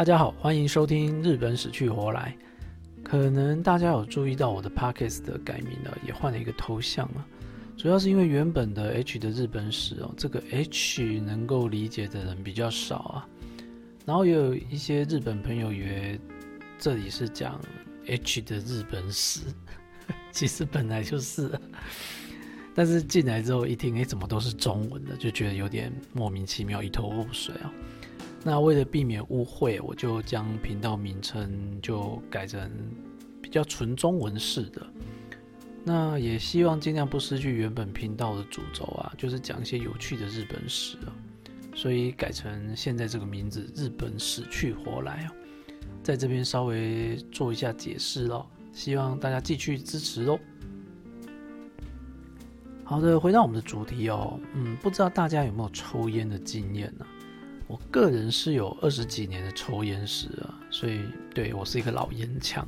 大家好，欢迎收听《日本死去活来》。可能大家有注意到我的 Pockets 的改名了，也换了一个头像了。主要是因为原本的 H 的日本史哦，这个 H 能够理解的人比较少啊。然后也有一些日本朋友以为这里是讲 H 的日本史，其实本来就是。但是进来之后一听，哎，怎么都是中文的，就觉得有点莫名其妙，一头雾水啊。那为了避免误会，我就将频道名称就改成比较纯中文式的。那也希望尽量不失去原本频道的主轴啊，就是讲一些有趣的日本史啊。所以改成现在这个名字“日本死去活来”啊，在这边稍微做一下解释咯，希望大家继续支持哦。好的，回到我们的主题哦，嗯，不知道大家有没有抽烟的经验呢？我个人是有二十几年的抽烟史啊，所以对我是一个老烟枪。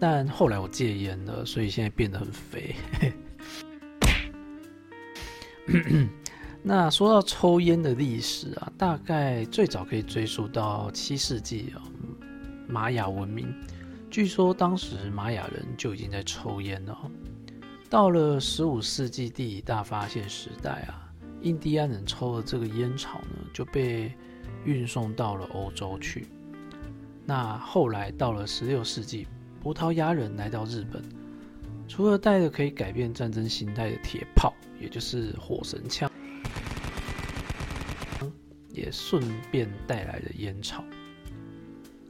但后来我戒烟了，所以现在变得很肥。那说到抽烟的历史啊，大概最早可以追溯到七世纪啊，玛雅文明。据说当时玛雅人就已经在抽烟了。到了十五世纪地理大发现时代啊。印第安人抽的这个烟草呢，就被运送到了欧洲去。那后来到了十六世纪，葡萄牙人来到日本，除了带着可以改变战争形态的铁炮，也就是火神枪，也顺便带来了烟草。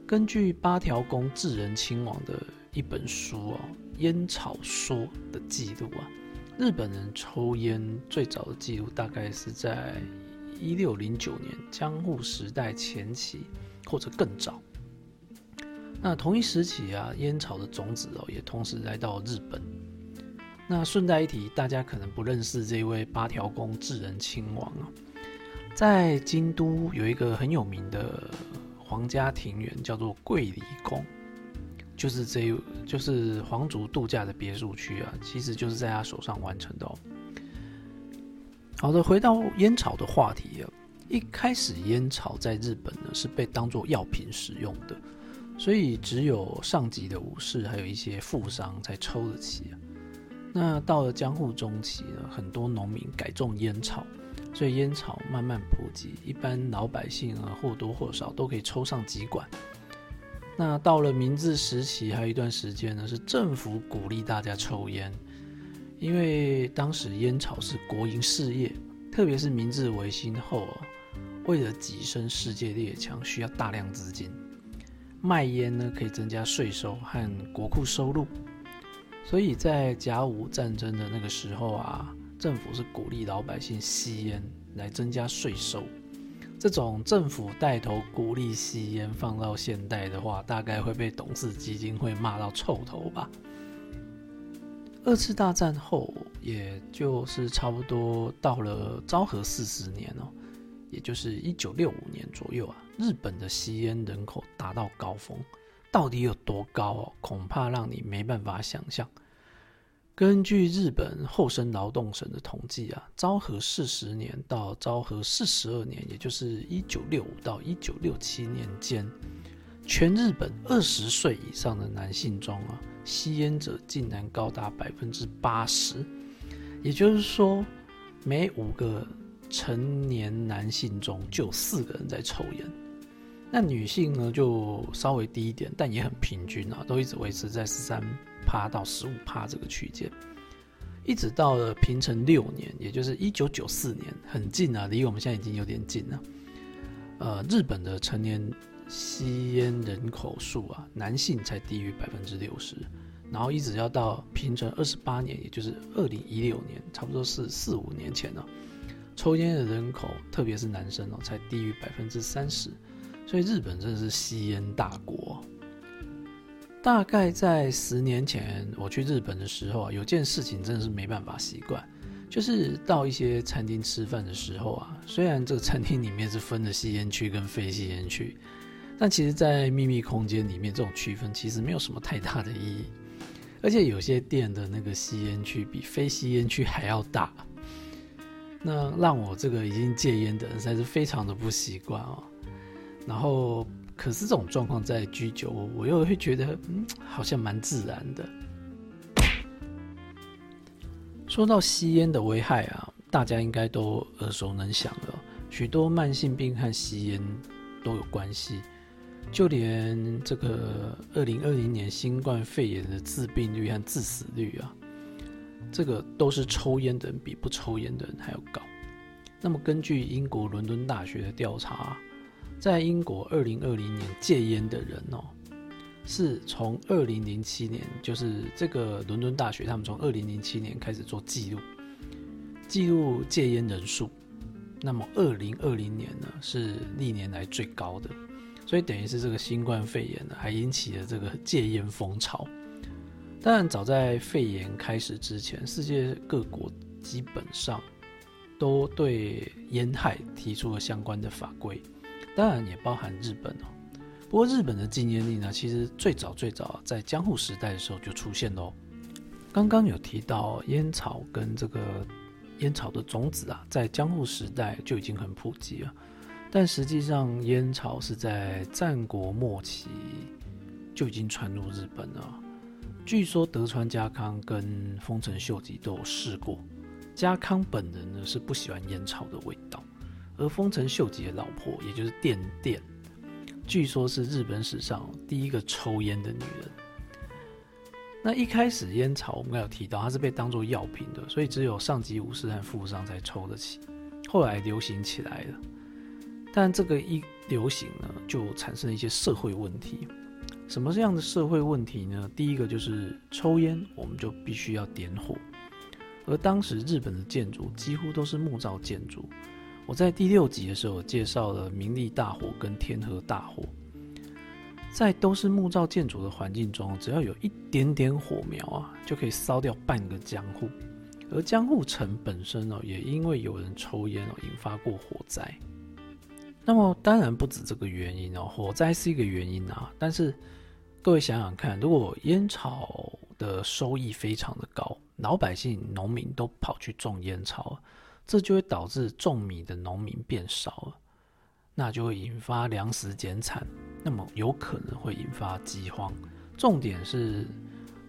根据八条宫智仁亲王的一本书啊，《烟草说》的记录啊。日本人抽烟最早的记录大概是在一六零九年江户时代前期，或者更早。那同一时期啊，烟草的种子哦也同时来到日本。那顺带一提，大家可能不认识这位八条宫智仁亲王啊，在京都有一个很有名的皇家庭园，叫做桂离宫。就是这，就是皇族度假的别墅区啊，其实就是在他手上完成的哦。好的，回到烟草的话题啊，一开始烟草在日本呢是被当作药品使用的，所以只有上级的武士还有一些富商才抽得起啊。那到了江户中期呢，很多农民改种烟草，所以烟草慢慢普及，一般老百姓啊或多或少都可以抽上几管。那到了明治时期，还有一段时间呢，是政府鼓励大家抽烟，因为当时烟草是国营事业，特别是明治维新后啊，为了跻身世界列强，需要大量资金，卖烟呢可以增加税收和国库收入，所以在甲午战争的那个时候啊，政府是鼓励老百姓吸烟来增加税收。这种政府带头鼓励吸烟，放到现代的话，大概会被董事基金会骂到臭头吧。二次大战后，也就是差不多到了昭和四十年哦，也就是一九六五年左右啊，日本的吸烟人口达到高峰，到底有多高哦？恐怕让你没办法想象。根据日本厚生劳动省的统计啊，昭和四十年到昭和四十二年，也就是一九六五到一九六七年间，全日本二十岁以上的男性中啊，吸烟者竟然高达百分之八十，也就是说，每五个成年男性中就有四个人在抽烟。那女性呢，就稍微低一点，但也很平均啊，都一直维持在十三。趴到十五趴这个区间，一直到了平成六年，也就是一九九四年，很近啊，离我们现在已经有点近了。呃，日本的成年吸烟人口数啊，男性才低于百分之六十，然后一直要到平成二十八年，也就是二零一六年，差不多是四五年前了，抽烟的人口，特别是男生哦，才低于百分之三十，所以日本真的是吸烟大国。大概在十年前，我去日本的时候啊，有件事情真的是没办法习惯，就是到一些餐厅吃饭的时候啊，虽然这个餐厅里面是分了吸烟区跟非吸烟区，但其实，在秘密空间里面，这种区分其实没有什么太大的意义，而且有些店的那个吸烟区比非吸烟区还要大，那让我这个已经戒烟的人实在是非常的不习惯哦。然后可是这种状况在居酒屋，我又会觉得，嗯，好像蛮自然的。说到吸烟的危害啊，大家应该都耳熟能详了。许多慢性病和吸烟都有关系，就连这个二零二零年新冠肺炎的致病率和致死率啊，这个都是抽烟的人比不抽烟的人还要高。那么根据英国伦敦大学的调查。在英国，二零二零年戒烟的人哦，是从二零零七年，就是这个伦敦大学，他们从二零零七年开始做记录，记录戒烟人数。那么二零二零年呢，是历年来最高的，所以等于是这个新冠肺炎呢，还引起了这个戒烟风潮。当然，早在肺炎开始之前，世界各国基本上都对烟害提出了相关的法规。当然也包含日本哦，不过日本的禁烟令呢，其实最早最早在江户时代的时候就出现喽。刚刚有提到烟草跟这个烟草的种子啊，在江户时代就已经很普及了，但实际上烟草是在战国末期就已经传入日本了。据说德川家康跟丰臣秀吉都有试过，家康本人呢是不喜欢烟草的味道。而丰臣秀吉的老婆，也就是电电，据说是日本史上第一个抽烟的女人。那一开始烟草，我们有提到，它是被当作药品的，所以只有上级武士和富商才抽得起。后来流行起来了，但这个一流行呢，就产生了一些社会问题。什么样的社会问题呢？第一个就是抽烟，我们就必须要点火，而当时日本的建筑几乎都是木造建筑。我在第六集的时候介绍了明利大火跟天河大火，在都是木造建筑的环境中，只要有一点点火苗啊，就可以烧掉半个江户。而江户城本身哦，也因为有人抽烟哦，引发过火灾。那么当然不止这个原因哦，火灾是一个原因啊。但是各位想想看，如果烟草的收益非常的高，老百姓、农民都跑去种烟草。这就会导致种米的农民变少了，那就会引发粮食减产，那么有可能会引发饥荒。重点是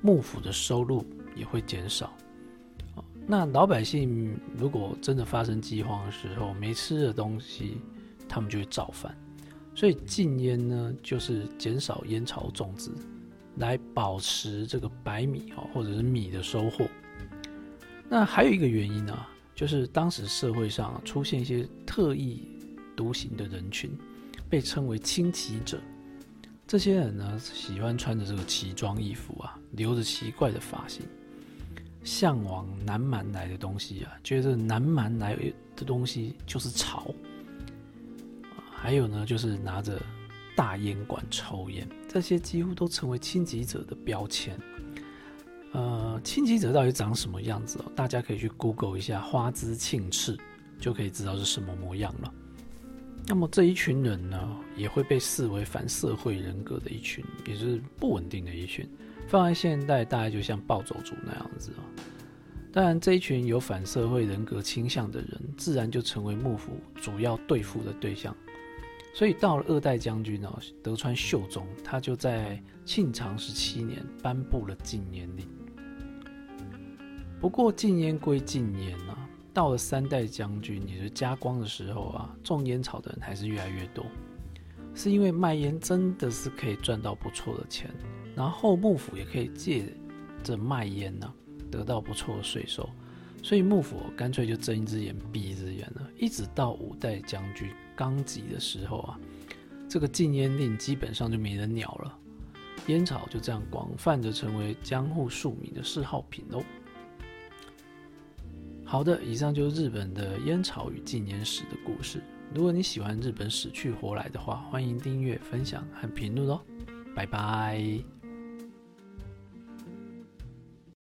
幕府的收入也会减少。那老百姓如果真的发生饥荒的时候，没吃的东西，他们就会造反。所以禁烟呢，就是减少烟草种植，来保持这个白米啊或者是米的收获。那还有一个原因呢？就是当时社会上出现一些特异独行的人群，被称为轻骑者。这些人呢，喜欢穿着这个奇装异服啊，留着奇怪的发型，向往南蛮来的东西啊，觉得南蛮来的东西就是潮。还有呢，就是拿着大烟管抽烟，这些几乎都成为轻骑者的标签。呃，轻骑者到底长什么样子哦？大家可以去 Google 一下“花枝庆赤”，就可以知道是什么模样了。那么这一群人呢，也会被视为反社会人格的一群，也就是不稳定的一群。放在现代，大概就像暴走族那样子哦。当然，这一群有反社会人格倾向的人，自然就成为幕府主要对付的对象。所以到了二代将军呢，德川秀忠，他就在庆长十七年颁布了禁烟令。不过禁烟归禁烟啊，到了三代将军，也就是家光的时候啊，种烟草的人还是越来越多，是因为卖烟真的是可以赚到不错的钱，然后幕府也可以借着卖烟呢得到不错的税收，所以幕府干脆就睁一只眼闭一只眼了。一直到五代将军纲吉的时候啊，这个禁烟令基本上就没人鸟了，烟草就这样广泛的成为江户庶民的嗜好品喽。好的，以上就是日本的烟草与禁烟史的故事。如果你喜欢日本死去活来的话，欢迎订阅、分享和评论哦。拜拜。